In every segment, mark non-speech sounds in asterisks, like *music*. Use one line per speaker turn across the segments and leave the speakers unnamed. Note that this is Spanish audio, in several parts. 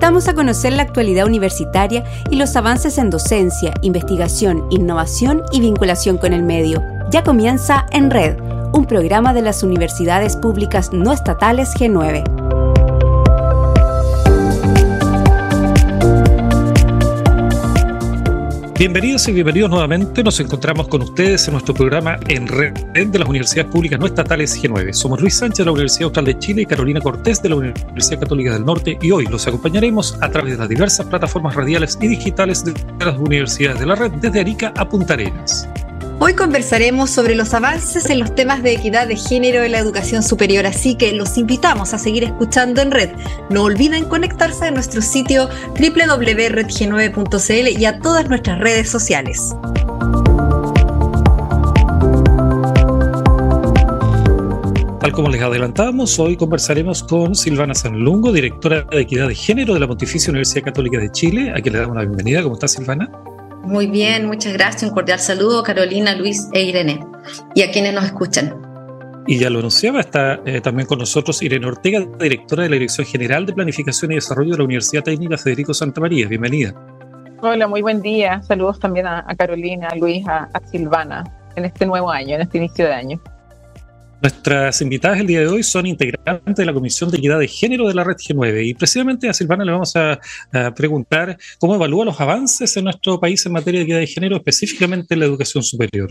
invitamos a conocer la actualidad universitaria y los avances en docencia, investigación, innovación y vinculación con el medio. Ya comienza En Red, un programa de las universidades públicas no estatales G9.
Bienvenidos y bienvenidos nuevamente. Nos encontramos con ustedes en nuestro programa en red de las universidades públicas no estatales G9. Somos Luis Sánchez de la Universidad Austral de Chile y Carolina Cortés de la Universidad Católica del Norte y hoy los acompañaremos a través de las diversas plataformas radiales y digitales de las universidades de la red desde Arica a Punta Arenas.
Hoy conversaremos sobre los avances en los temas de equidad de género en la educación superior, así que los invitamos a seguir escuchando en red. No olviden conectarse a nuestro sitio www.redg9.cl y a todas nuestras redes sociales.
Tal como les adelantamos, hoy conversaremos con Silvana Sanlungo, directora de Equidad de Género de la Pontificia Universidad Católica de Chile, a quien le damos la bienvenida. ¿Cómo está Silvana?
Muy bien, muchas gracias. Un cordial saludo Carolina, Luis e Irene y a quienes nos escuchan.
Y ya lo anunciaba, está eh, también con nosotros Irene Ortega, directora de la Dirección General de Planificación y Desarrollo de la Universidad Técnica Federico Santa María. Bienvenida.
Hola, muy buen día. Saludos también a, Carolina, a Luis, a Silvana en este nuevo año, en este inicio de año.
Nuestras invitadas el día de hoy son integrantes de la Comisión de Equidad de Género de la Red G9 y precisamente a Silvana le vamos a, preguntar cómo evalúa los avances en nuestro país en materia de equidad de género, específicamente en la educación superior.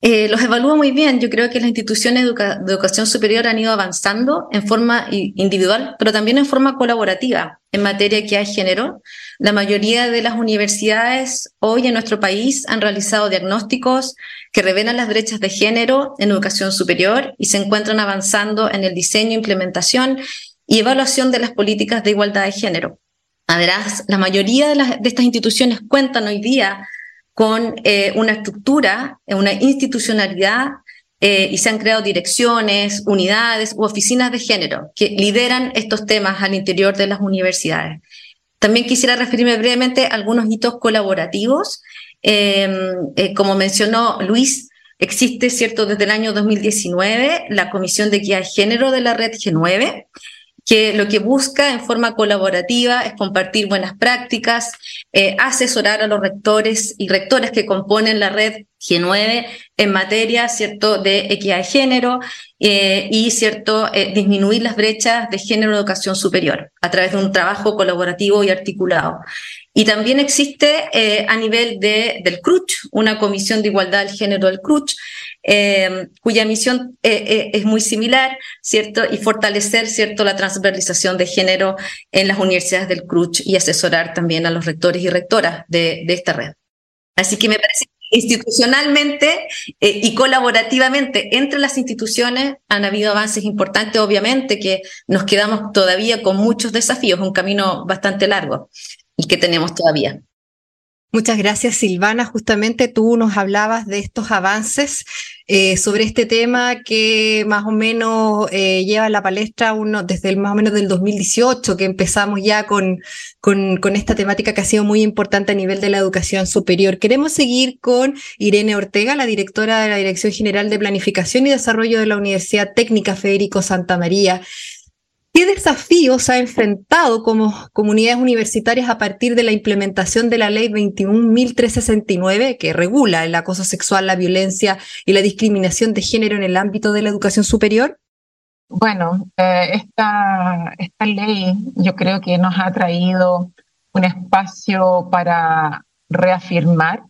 Eh, los evalúo muy bien. Yo creo que las instituciones de, educación superior han ido avanzando en forma individual, pero también en forma colaborativa en materia equidad de género. La mayoría de las universidades hoy en nuestro país han realizado diagnósticos que revelan las brechas de género en educación superior y se encuentran avanzando en el diseño, implementación y evaluación de las políticas de igualdad de género. Además, la mayoría de, estas instituciones cuentan hoy día con eh, una estructura, una institucionalidad eh, y se han creado direcciones, unidades u oficinas de género que lideran estos temas al interior de las universidades. También quisiera referirme brevemente a algunos hitos colaborativos Em, eh, como mencionó Luis, existe, ¿cierto?, desde el año 2019 la Comisión de Equidad de Género de la Red G9, que lo que busca en forma colaborativa es compartir buenas prácticas, eh, asesorar a los rectores y rectores que componen la red G9 en materia cierto de equidad de género eh, y cierto disminuir las brechas de género en educación superior a través de un trabajo colaborativo y articulado. Y también existe eh, a nivel de, del CRUCH, una comisión de igualdad del género del CRUCH, eh, cuya misión eh, es muy similar, ¿cierto? Y fortalecer, ¿cierto?, la transversalización de género en las universidades del CRUCH y asesorar también a los rectores y rectoras de, de esta red. Así que me parece que institucionalmente y colaborativamente entre las instituciones han habido avances importantes, obviamente que nos quedamos todavía con muchos desafíos, un camino bastante largo y que tenemos todavía.
Muchas gracias, Silvana. Justamente tú nos hablabas de estos avances eh, sobre este tema que más o menos eh, lleva la palestra desde más o menos del 2018, que empezamos ya con, esta temática que ha sido muy importante a nivel de la educación superior. Queremos seguir con Irene Ortega, la directora de la Dirección General de Planificación y Desarrollo de la Universidad Técnica Federico Santa María. ¿Qué desafíos ha enfrentado como comunidades universitarias a partir de la implementación de la ley 21.369 que regula el acoso sexual, la violencia y la discriminación de género en el ámbito de la educación superior?
Bueno, eh, esta, esta ley yo creo que nos ha traído un espacio para reafirmar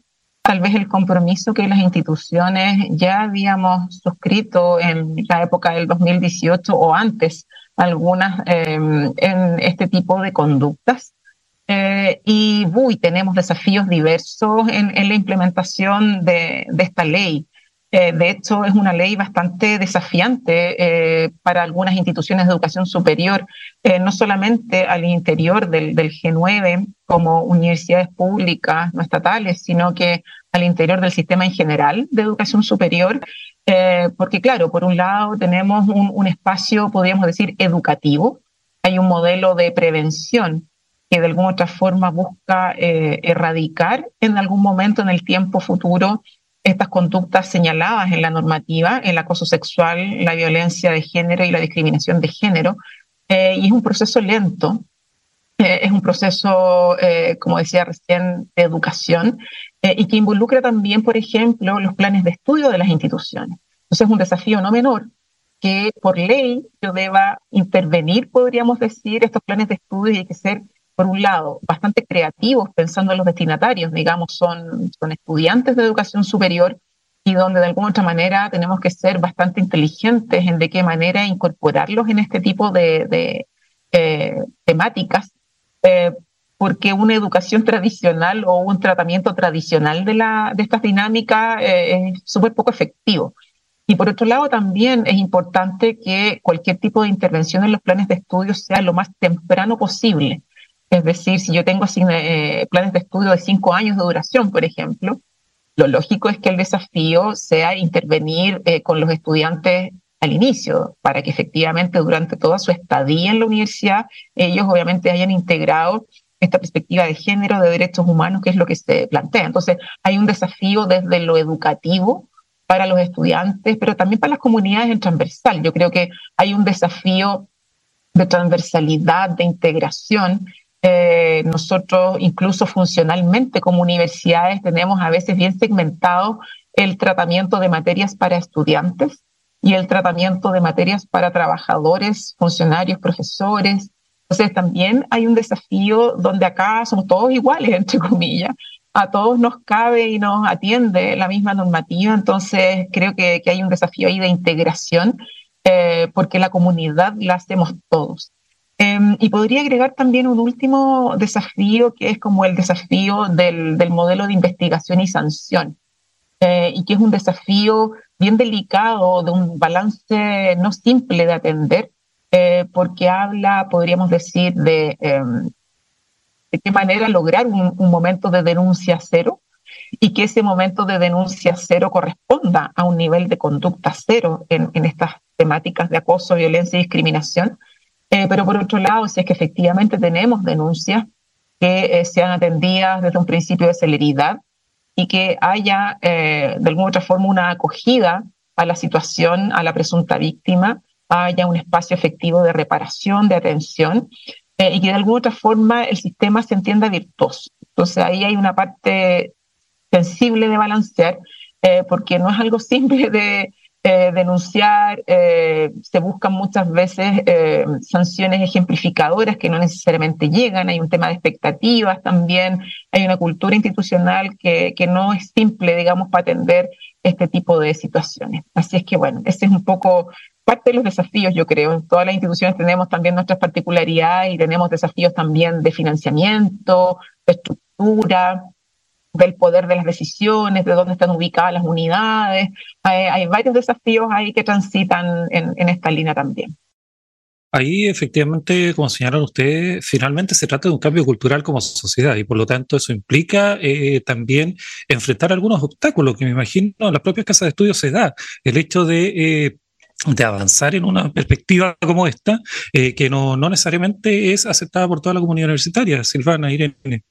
tal vez el compromiso que las instituciones ya habíamos suscrito en la época del 2018 o antes algunas em, en este tipo de conductas. Eh, y uy, tenemos desafíos diversos en, la implementación de, esta ley. Eh, de hecho, es una ley bastante desafiante eh, para algunas instituciones de educación superior, no solamente al interior del, del, G9 como universidades públicas no estatales, sino que al interior del sistema en general de educación superior eh, porque claro, por un lado tenemos un, espacio, podríamos decir, educativo, hay un modelo de prevención que de alguna otra forma busca eh, erradicar en algún momento en el tiempo futuro estas conductas señaladas en la normativa, el acoso sexual, la violencia de género y la discriminación de género. Eh, y es un proceso lento, es un proceso, como decía recién, de educación y que involucra también, por ejemplo, los planes de estudio de las instituciones. Entonces es un desafío no menor que por ley yo deba intervenir, podríamos decir, estos planes de estudio y hay que ser por un lado, bastante creativos pensando en los destinatarios, digamos, son, son estudiantes de educación superior y donde de alguna otra manera tenemos que ser bastante inteligentes en de qué manera incorporarlos en este tipo de, eh, temáticas, eh, porque una educación tradicional o un tratamiento tradicional de, la, de estas dinámicas eh, es súper poco efectivo. Y por otro lado, también es importante que cualquier tipo de intervención en los planes de estudio sea lo más temprano posible. Es decir, si yo tengo eh, planes de estudio de cinco años de duración, por ejemplo, lo lógico es que el desafío sea intervenir con los estudiantes al inicio, para que efectivamente durante toda su estadía en la universidad ellos obviamente hayan integrado esta perspectiva de género, de derechos humanos, que es lo que se plantea. Entonces, hay un desafío desde lo educativo para los estudiantes, pero también para las comunidades en transversal. Yo creo que hay un desafío de transversalidad, de integración, eh, nosotros incluso funcionalmente como universidades tenemos a veces bien segmentado el tratamiento de materias para estudiantes y el tratamiento de materias para trabajadores, funcionarios, profesores. Entonces también hay un desafío donde acá somos todos iguales, *laughs* entre comillas, a todos nos cabe y nos atiende la misma normativa, entonces creo que, hay un desafío ahí de integración eh, porque la comunidad la hacemos todos. Em, y podría agregar también un último desafío, que es como el desafío del, del modelo de investigación y sanción, eh, y que es un desafío bien delicado, de un balance no simple de atender, eh, porque habla, podríamos decir, de, em, de qué manera lograr un, momento de denuncia cero y que ese momento de denuncia cero corresponda a un nivel de conducta cero en, en estas temáticas de acoso, violencia y discriminación. Eh, pero por otro lado, si es que efectivamente tenemos denuncias que eh, sean atendidas desde un principio de celeridad y que haya eh, de alguna otra forma una acogida a la situación, a la presunta víctima, haya un espacio efectivo de reparación, de atención y que de alguna otra forma el sistema se entienda virtuoso. Entonces ahí hay una parte sensible de balancear, porque no es algo simple de eh, denunciar, eh, se buscan muchas veces eh, sanciones ejemplificadoras que no necesariamente llegan, hay un tema de expectativas también, hay una cultura institucional que, que no es simple, digamos, para atender este tipo de situaciones. Así es que, bueno, ese es un poco parte de los desafíos, yo creo. Todas las instituciones tenemos también nuestras particularidades y tenemos desafíos también de financiamiento, de estructura, del poder de las decisiones, de dónde están ubicadas las unidades. Hay, varios desafíos ahí que transitan en, esta línea también.
Ahí efectivamente, como señalaron ustedes, finalmente se trata de un cambio cultural como sociedad y por lo tanto eso implica eh, también enfrentar algunos obstáculos que me imagino en las propias casas de estudio se da. El hecho de... Eh, de avanzar en una perspectiva como esta, eh, que no, no necesariamente es aceptada por toda la comunidad universitaria. Silvana, Irene.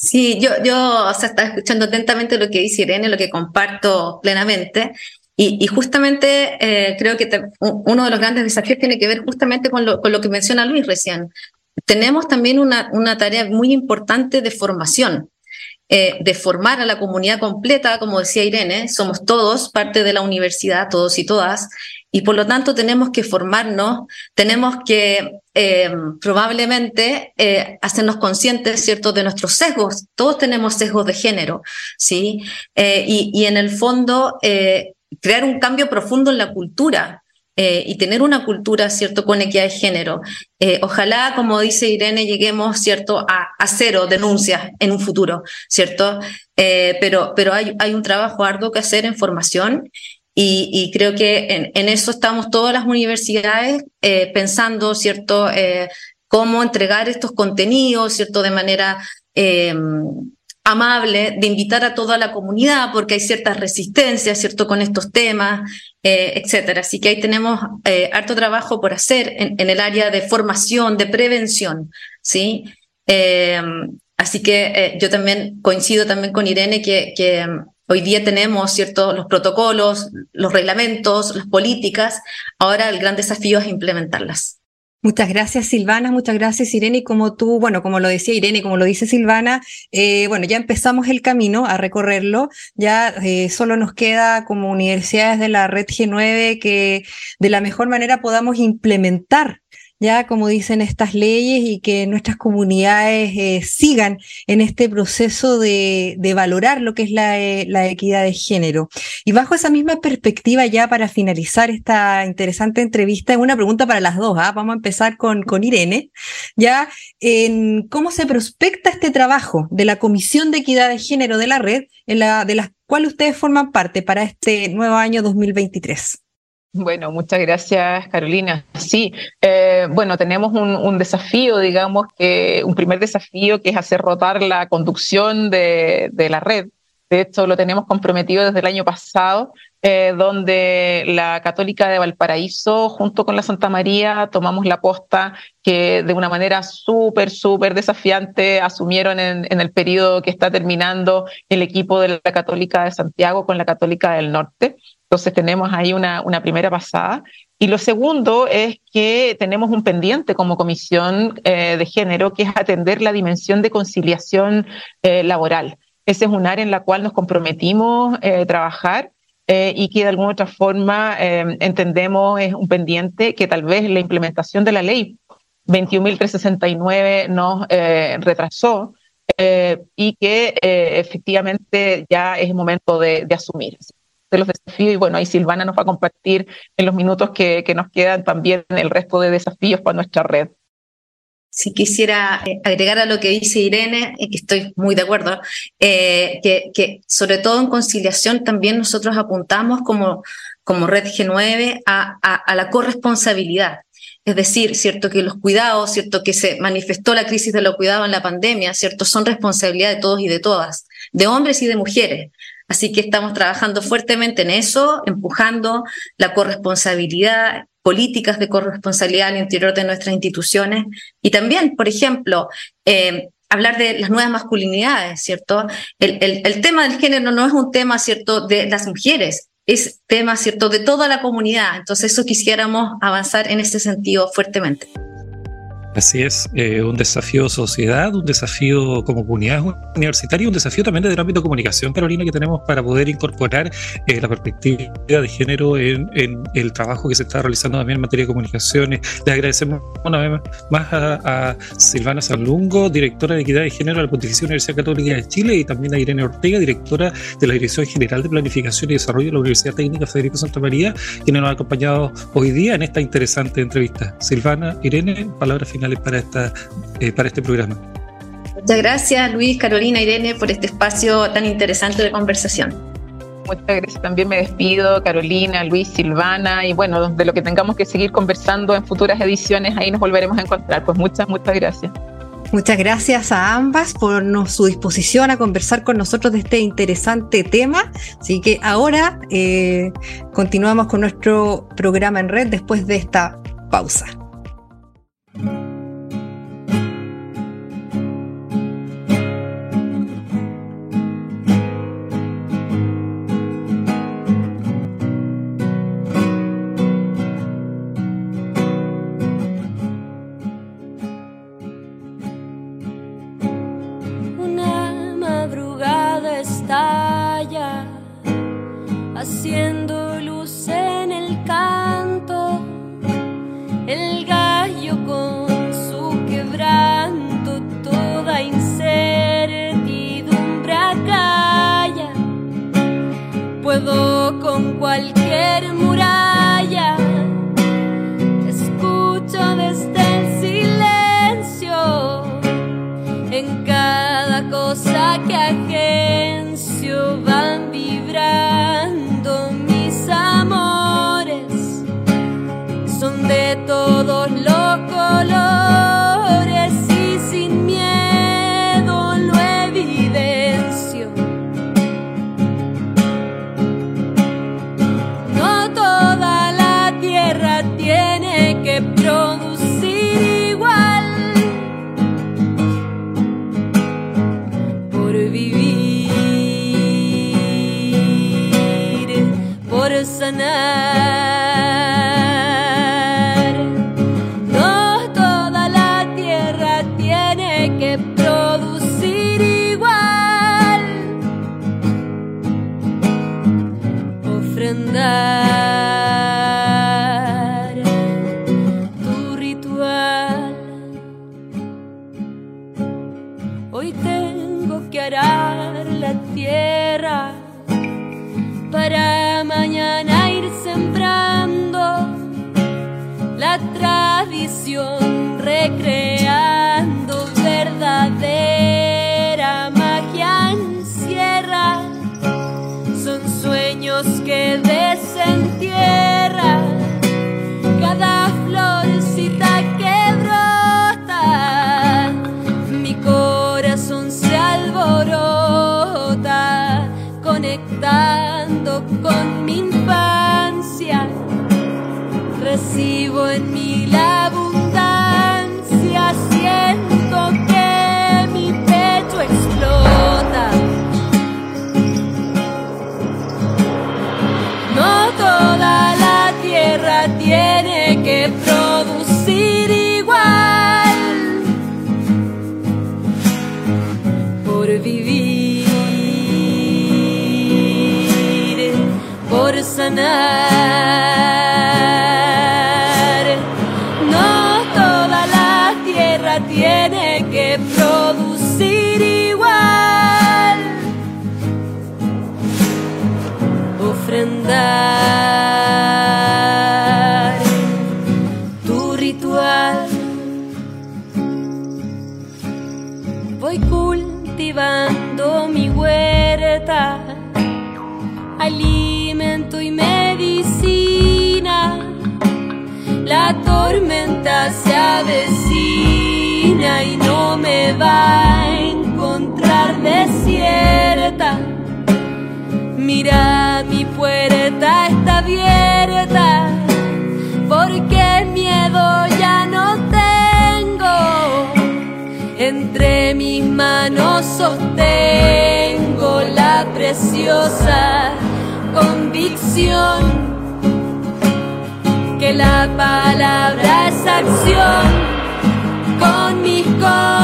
Sí, yo, yo o sea, estaba escuchando atentamente lo que dice Irene, lo que comparto plenamente. Y, justamente eh, creo que uno de los grandes desafíos tiene que ver justamente con lo, con lo que menciona Luis recién. Tenemos también una, una tarea muy importante de formación, eh, de formar a la comunidad completa, como decía Irene, somos todos parte de la universidad, todos y todas, y por lo tanto tenemos que formarnos, tenemos que eh, probablemente eh, hacernos conscientes, ¿cierto?, de nuestros sesgos. Todos tenemos sesgos de género, ¿sí? Y, y, en el fondo, crear un cambio profundo en la cultura. Y tener una cultura, ¿cierto?, con equidad de género. ojalá, como dice Irene, lleguemos, ¿cierto?, a, a cero denuncias en un futuro, ¿cierto? pero pero hay, hay un trabajo arduo que hacer en formación y, creo que en, eso estamos todas las universidades eh, pensando, ¿cierto?, eh, cómo entregar estos contenidos, ¿cierto?, de manera eh, amable, de invitar a toda la comunidad, porque hay ciertas resistencias, ¿cierto?, con estos temas, etcétera. Así que ahí tenemos harto trabajo por hacer en, el área de formación, de prevención, ¿sí? así que yo también coincido también con Irene que, que Hoy día tenemos cierto, los protocolos, los reglamentos, las políticas. Ahora el gran desafío es implementarlas.
Muchas gracias, Silvana. Muchas gracias, Irene. Y como tú, bueno, como lo decía Irene, como lo dice Silvana, eh, bueno, ya empezamos el camino a recorrerlo. Ya eh, solo nos queda como universidades de la red G9 que de la mejor manera podamos implementar ya como dicen estas leyes y que nuestras comunidades eh, sigan en este proceso de, valorar lo que es eh, la, equidad de género. Y bajo esa misma perspectiva, ya para finalizar esta interesante entrevista, una pregunta para las dos. ¿ah? Vamos a empezar con, con Irene, ya en cómo se prospecta este trabajo de la Comisión de Equidad de Género de la red, en la, de las cuales ustedes forman parte para este nuevo año 2023.
Bueno, muchas gracias, Carolina. Sí, eh, bueno, tenemos un, desafío, digamos, que un primer desafío que es hacer rotar la conducción de, la red. De hecho, lo tenemos comprometido desde el año pasado, eh, donde la Católica de Valparaíso, junto con la Santa María, tomamos la posta que de una manera súper, súper desafiante asumieron en, el periodo que está terminando el equipo de la Católica de Santiago con la Católica del Norte. Entonces tenemos ahí una, una, primera pasada. Y lo segundo es que tenemos un pendiente como comisión eh, de género, que es atender la dimensión de conciliación eh, laboral. Ese es un área en la cual nos comprometimos a eh, trabajar y que de alguna otra forma entendemos es un pendiente que tal vez la implementación de la ley 21.369 nos retrasó. y que efectivamente ya es el momento de, de asumir de los desafíos y bueno, ahí Silvana nos va a compartir en los minutos que, que nos quedan también el resto de desafíos para nuestra red.
Si quisiera eh, agregar a lo que dice Irene, que estoy muy de acuerdo, eh, que, sobre todo en conciliación también nosotros apuntamos como, como Red G9 a, a, a la corresponsabilidad. Es decir, cierto que los cuidados, cierto que se manifestó la crisis de los cuidados en la pandemia, cierto son responsabilidad de todos y de todas, de hombres y de mujeres. Así que estamos trabajando fuertemente en eso, empujando la corresponsabilidad, políticas de corresponsabilidad al interior de nuestras instituciones y también, por ejemplo, eh, hablar de las nuevas masculinidades, ¿cierto? El, el, tema del género no es un tema, ¿cierto?, de las mujeres, es tema, ¿cierto?, de toda la comunidad. Entonces, eso quisiéramos avanzar en ese sentido fuertemente.
Así es, eh, un desafío sociedad, un desafío como comunidad universitaria, un desafío también desde el ámbito de comunicación, Carolina, que tenemos para poder incorporar eh, la perspectiva de género en, el trabajo que se está realizando también en materia de comunicaciones. Le agradecemos una vez más a, Silvana Salungo, directora de Equidad de Género de la Pontificia Universidad Católica de Chile, y también a Irene Ortega, directora de la Dirección General de Planificación y Desarrollo de la Universidad Técnica Federico Santa María, quienes nos han acompañado hoy día en esta interesante entrevista. Silvana, Irene, palabras finales para, esta, eh, para este programa.
Muchas gracias Luis, Carolina, Irene por este espacio tan interesante de conversación.
Muchas gracias. También me despido, Carolina, Luis, Silvana, y bueno, de lo que tengamos que seguir conversando en futuras ediciones, ahí nos volveremos a encontrar. Pues muchas, muchas gracias.
Muchas gracias a ambas por su disposición a conversar con nosotros de este interesante tema. Así que ahora eh, continuamos con nuestro programa en red después de esta pausa.
Sanar. Sueños que desentierran producir igual por vivir, por sanar. No toda la tierra tiene que producir igual ofrendar cultivando mi huerta, alimento y medicina. La tormenta se avecina y no me va a encontrar desierta. Mira, mi puerta está abierta, Entre mis manos sostengo la preciosa convicción que la palabra es acción. Con mis compañeros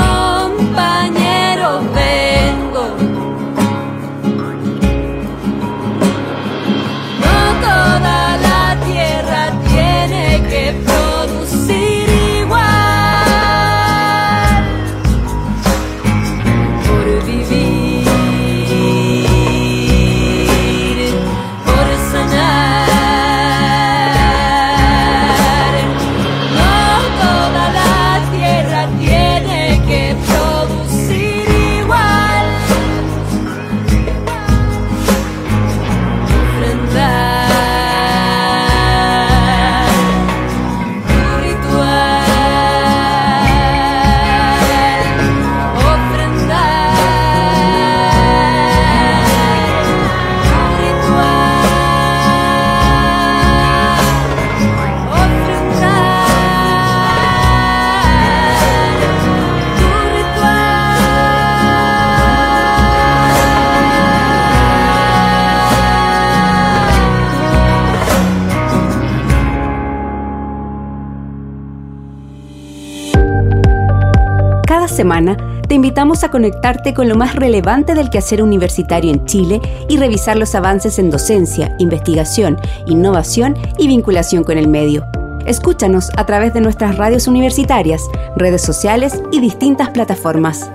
te invitamos a conectarte con lo más relevante del quehacer universitario en Chile y revisar los avances en docencia, investigación, innovación y vinculación con el medio. Escúchanos a través de nuestras radios universitarias, redes sociales y distintas plataformas.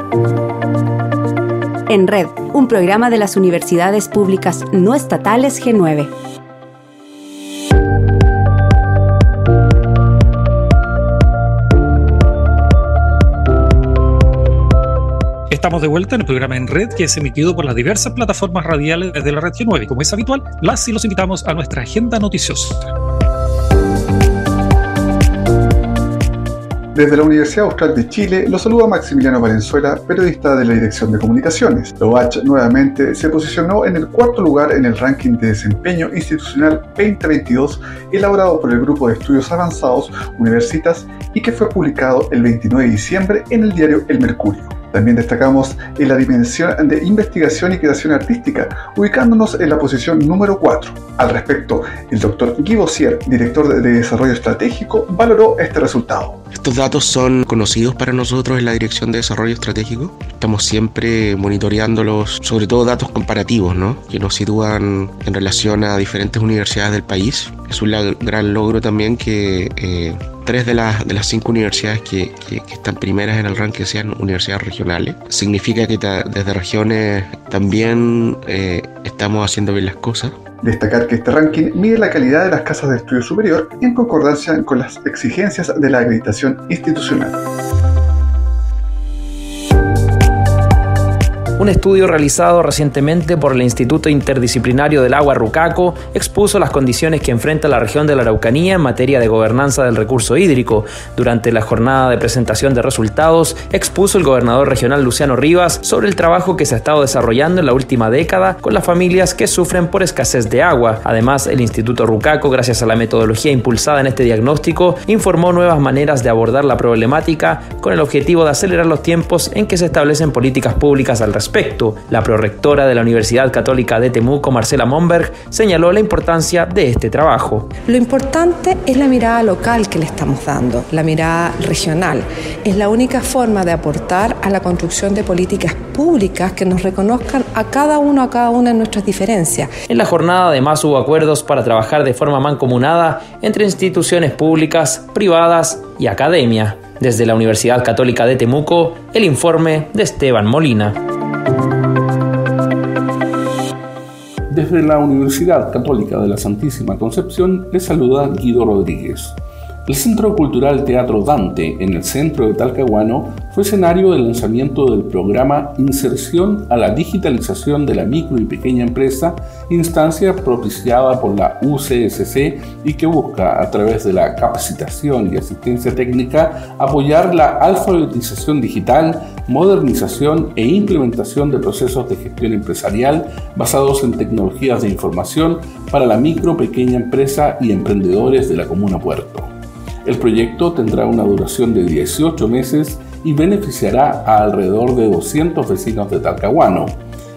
En Red, un programa de las universidades públicas no estatales G9.
Estamos de vuelta en el programa En Red que es emitido por las diversas plataformas radiales de la Red G9. Como es habitual, las y los invitamos a nuestra agenda noticiosa.
Desde la Universidad Austral de Chile lo saluda Maximiliano Valenzuela, periodista de la Dirección de Comunicaciones. La UACH nuevamente se posicionó en el cuarto lugar en el ranking de desempeño institucional 2022 elaborado por el Grupo de Estudios Avanzados Universitas y que fue publicado el 29 de diciembre en el diario El Mercurio. También destacamos en la dimensión de investigación y creación artística, ubicándonos en la posición número 4. Al respecto, el doctor Guy Bossier, director de Desarrollo Estratégico, valoró este resultado.
Estos datos son conocidos para nosotros en la Dirección de Desarrollo Estratégico. Estamos siempre monitoreándolos, sobre todo datos comparativos, ¿no? que nos sitúan en relación a diferentes universidades del país. Es un gran logro también que eh, tres de las, de las cinco universidades que, que, están primeras en el ranking sean universidades regionales. Significa que desde regiones también eh, estamos haciendo bien las cosas.
Destacar que este ranking mide la calidad de las casas de estudio superior en concordancia con las exigencias de la acreditación institucional.
Un estudio realizado recientemente por el Instituto Interdisciplinario del Agua Rucaco expuso las condiciones que enfrenta la región de la Araucanía en materia de gobernanza del recurso hídrico. Durante la jornada de presentación de resultados, expuso el gobernador regional Luciano Rivas sobre el trabajo que se ha estado desarrollando en la última década con las familias que sufren por escasez de agua. Además, el Instituto Rucaco, gracias a la metodología impulsada en este diagnóstico, informó nuevas maneras de abordar la problemática con el objetivo de acelerar los tiempos en que se establecen políticas públicas al respecto la prorectora de la Universidad Católica de Temuco, Marcela Monberg, señaló la importancia de este trabajo.
Lo importante es la mirada local que le estamos dando, la mirada regional. Es la única forma de aportar a la construcción de políticas públicas que nos reconozcan a cada uno, a cada una de nuestras diferencias.
En la jornada además hubo acuerdos para trabajar de forma mancomunada entre instituciones públicas, privadas y academia. Desde la Universidad Católica de Temuco, el informe de Esteban Molina.
Desde la Universidad Católica de la Santísima Concepción les saluda Guido Rodríguez. El Centro Cultural Teatro Dante en el centro de Talcahuano fue escenario del lanzamiento del programa Inserción a la Digitalización de la Micro y Pequeña Empresa, instancia propiciada por la UCSC y que busca, a través de la capacitación y asistencia técnica, apoyar la alfabetización digital, modernización e implementación de procesos de gestión empresarial basados en tecnologías de información para la micro, pequeña empresa y emprendedores de la Comuna Puerto. El proyecto tendrá una duración de 18 meses y beneficiará a alrededor de 200 vecinos de Talcahuano.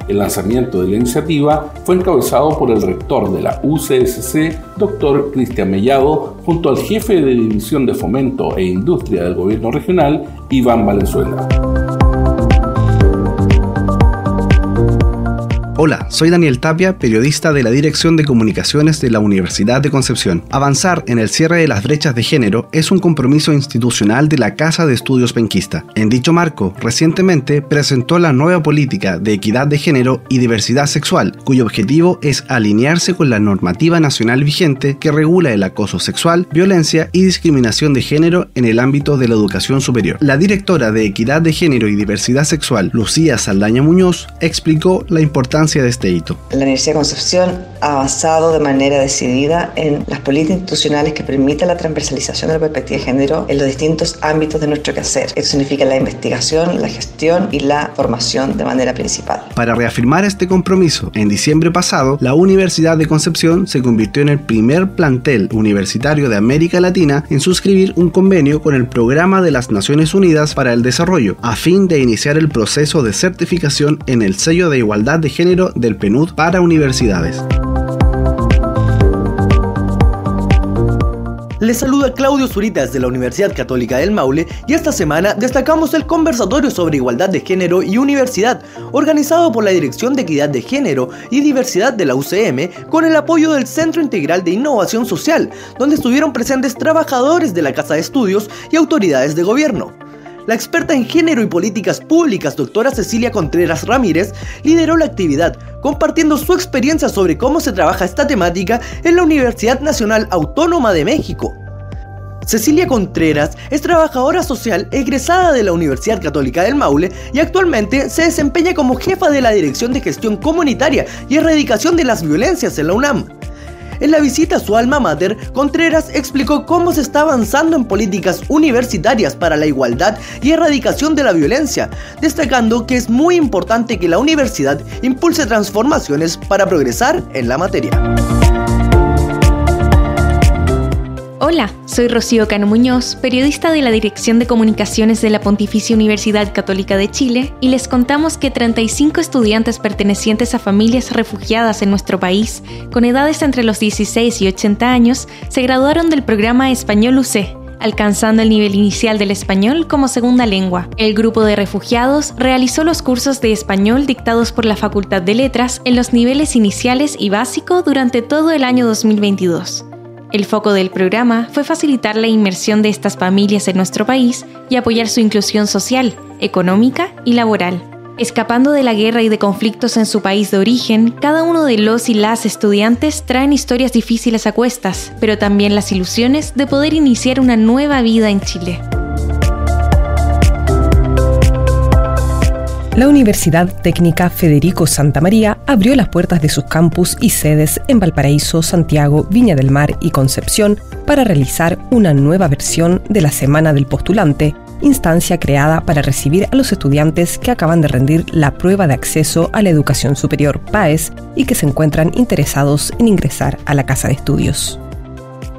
El lanzamiento de la iniciativa fue encabezado por el rector de la UCSC, doctor Cristian Mellado, junto al jefe de División de Fomento e Industria del Gobierno Regional, Iván Valenzuela.
Hola, soy Daniel Tapia, periodista de la Dirección de Comunicaciones de la Universidad de Concepción. Avanzar en el cierre de las brechas de género es un compromiso institucional de la Casa de Estudios Penquista. En dicho marco, recientemente presentó la nueva política de equidad de género y diversidad sexual, cuyo objetivo es alinearse con la normativa nacional vigente que regula el acoso sexual, violencia y discriminación de género en el ámbito de la educación superior. La directora de Equidad de Género y Diversidad Sexual, Lucía Saldaña Muñoz, explicó la importancia de este hito?
La Universidad de Concepción ha avanzado de manera decidida en las políticas institucionales que permitan la transversalización de la perspectiva de género en los distintos ámbitos de nuestro quehacer. Esto significa la investigación, la gestión y la formación de manera principal.
Para reafirmar este compromiso, en diciembre pasado, la Universidad de Concepción se convirtió en el primer plantel universitario de América Latina en suscribir un convenio con el Programa de las Naciones Unidas para el Desarrollo, a fin de iniciar el proceso de certificación en el sello de igualdad de género del PNUD para universidades.
Les saluda Claudio Zuritas de la Universidad Católica del Maule y esta semana destacamos el conversatorio sobre igualdad de género y universidad, organizado por la Dirección de Equidad de Género y Diversidad de la UCM con el apoyo del Centro Integral de Innovación Social, donde estuvieron presentes trabajadores de la Casa de Estudios y autoridades de gobierno. La experta en género y políticas públicas, doctora Cecilia Contreras Ramírez, lideró la actividad, compartiendo su experiencia sobre cómo se trabaja esta temática en la Universidad Nacional Autónoma de México. Cecilia Contreras es trabajadora social egresada de la Universidad Católica del Maule y actualmente se desempeña como jefa de la Dirección de Gestión Comunitaria y Erradicación de las Violencias en la UNAM. En la visita a su alma mater, Contreras explicó cómo se está avanzando en políticas universitarias para la igualdad y erradicación de la violencia, destacando que es muy importante que la universidad impulse transformaciones para progresar en la materia.
Hola, soy Rocío Cano Muñoz, periodista de la Dirección de Comunicaciones de la Pontificia Universidad Católica de Chile, y les contamos que 35 estudiantes pertenecientes a familias refugiadas en nuestro país, con edades entre los 16 y 80 años, se graduaron del programa Español UC, alcanzando el nivel inicial del español como segunda lengua. El grupo de refugiados realizó los cursos de español dictados por la Facultad de Letras en los niveles iniciales y básico durante todo el año 2022. El foco del programa fue facilitar la inmersión de estas familias en nuestro país y apoyar su inclusión social, económica y laboral. Escapando de la guerra y de conflictos en su país de origen, cada uno de los y las estudiantes traen historias difíciles a cuestas, pero también las ilusiones de poder iniciar una nueva vida en Chile.
La Universidad Técnica Federico Santa María abrió las puertas de sus campus y sedes en Valparaíso, Santiago, Viña del Mar y Concepción para realizar una nueva versión de la Semana del Postulante, instancia creada para recibir a los estudiantes que acaban de rendir la prueba de acceso a la educación superior PAES y que se encuentran interesados en ingresar a la casa de estudios.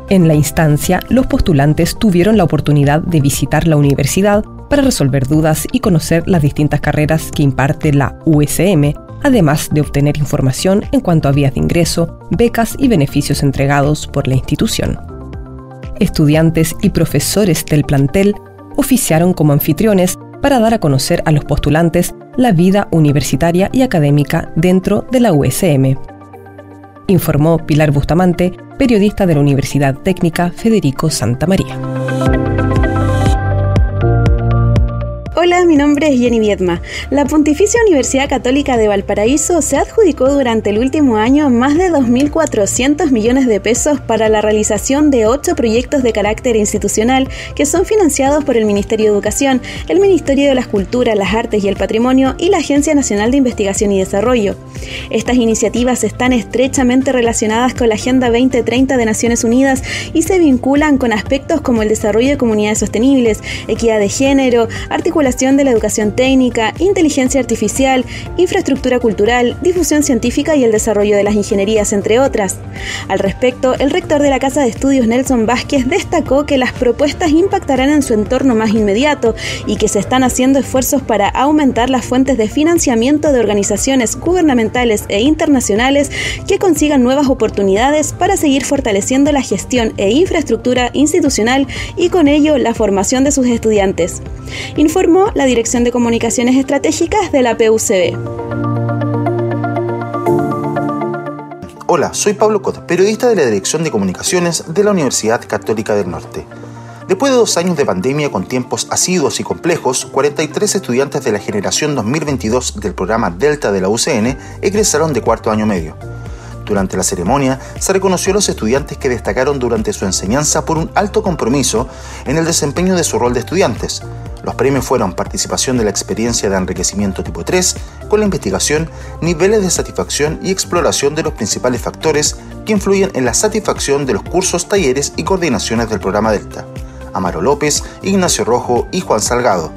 En la instancia, los postulantes tuvieron la oportunidad de visitar la universidad para resolver dudas y conocer las distintas carreras que imparte la USM, además de obtener información en cuanto a vías de ingreso, becas y beneficios entregados por la institución. Estudiantes y profesores del plantel oficiaron como anfitriones para dar a conocer a los postulantes la vida universitaria y académica dentro de la USM. Informó Pilar Bustamante, periodista de la Universidad Técnica Federico Santa María.
Hola, mi nombre es Jenny Viedma. La Pontificia Universidad Católica de Valparaíso se adjudicó durante el último año más de 2.400 millones de pesos para la realización de ocho proyectos de carácter institucional que son financiados por el Ministerio de Educación, el Ministerio de las Culturas, las Artes y el Patrimonio y la Agencia Nacional de Investigación y Desarrollo. Estas iniciativas están estrechamente relacionadas con la Agenda 2030 de Naciones Unidas y se vinculan con aspectos como el desarrollo de comunidades sostenibles, equidad de género, articulación de la educación técnica, inteligencia artificial, infraestructura cultural, difusión científica y el desarrollo de las ingenierías, entre otras. Al respecto, el rector de la Casa de Estudios, Nelson Vázquez, destacó que las propuestas impactarán en su entorno más inmediato y que se están haciendo esfuerzos para aumentar las fuentes de financiamiento de organizaciones gubernamentales e internacionales que consigan nuevas oportunidades para seguir fortaleciendo la gestión e infraestructura institucional y con ello la formación de sus estudiantes. La Dirección de Comunicaciones Estratégicas de la PUCB.
Hola, soy Pablo Cot, periodista de la Dirección de Comunicaciones de la Universidad Católica del Norte. Después de dos años de pandemia con tiempos asiduos y complejos, 43 estudiantes de la generación 2022 del programa Delta de la UCN egresaron de cuarto año medio. Durante la ceremonia se reconoció a los estudiantes que destacaron durante su enseñanza por un alto compromiso en el desempeño de su rol de estudiantes, los premios fueron participación de la experiencia de enriquecimiento tipo 3 con la investigación, niveles de satisfacción y exploración de los principales factores que influyen en la satisfacción de los cursos, talleres y coordinaciones del programa Delta. Amaro López, Ignacio Rojo y Juan Salgado.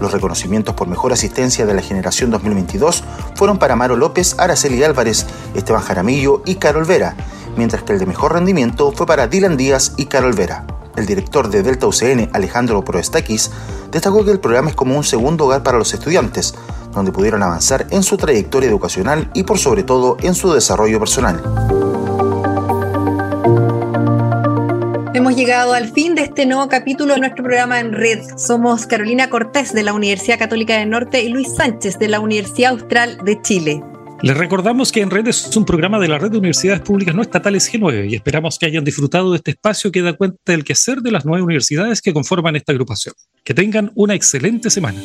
Los reconocimientos por mejor asistencia de la generación 2022 fueron para Amaro López, Araceli Álvarez, Esteban Jaramillo y Carol Vera, mientras que el de mejor rendimiento fue para Dylan Díaz y Carol Vera. El director de Delta UCN, Alejandro Proestakis, destacó que el programa es como un segundo hogar para los estudiantes, donde pudieron avanzar en su trayectoria educacional y por sobre todo en su desarrollo personal.
Hemos llegado al fin de este nuevo capítulo de nuestro programa en red. Somos Carolina Cortés de la Universidad Católica del Norte y Luis Sánchez de la Universidad Austral de Chile.
Les recordamos que En Red es un programa de la Red de Universidades Públicas No Estatales G9 y esperamos que hayan disfrutado de este espacio que da cuenta del quehacer de las nueve universidades que conforman esta agrupación. Que tengan una excelente semana.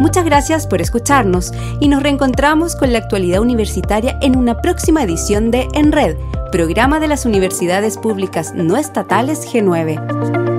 Muchas gracias por escucharnos y nos reencontramos con la actualidad universitaria en una próxima edición de En Red, programa de las universidades públicas no estatales G9.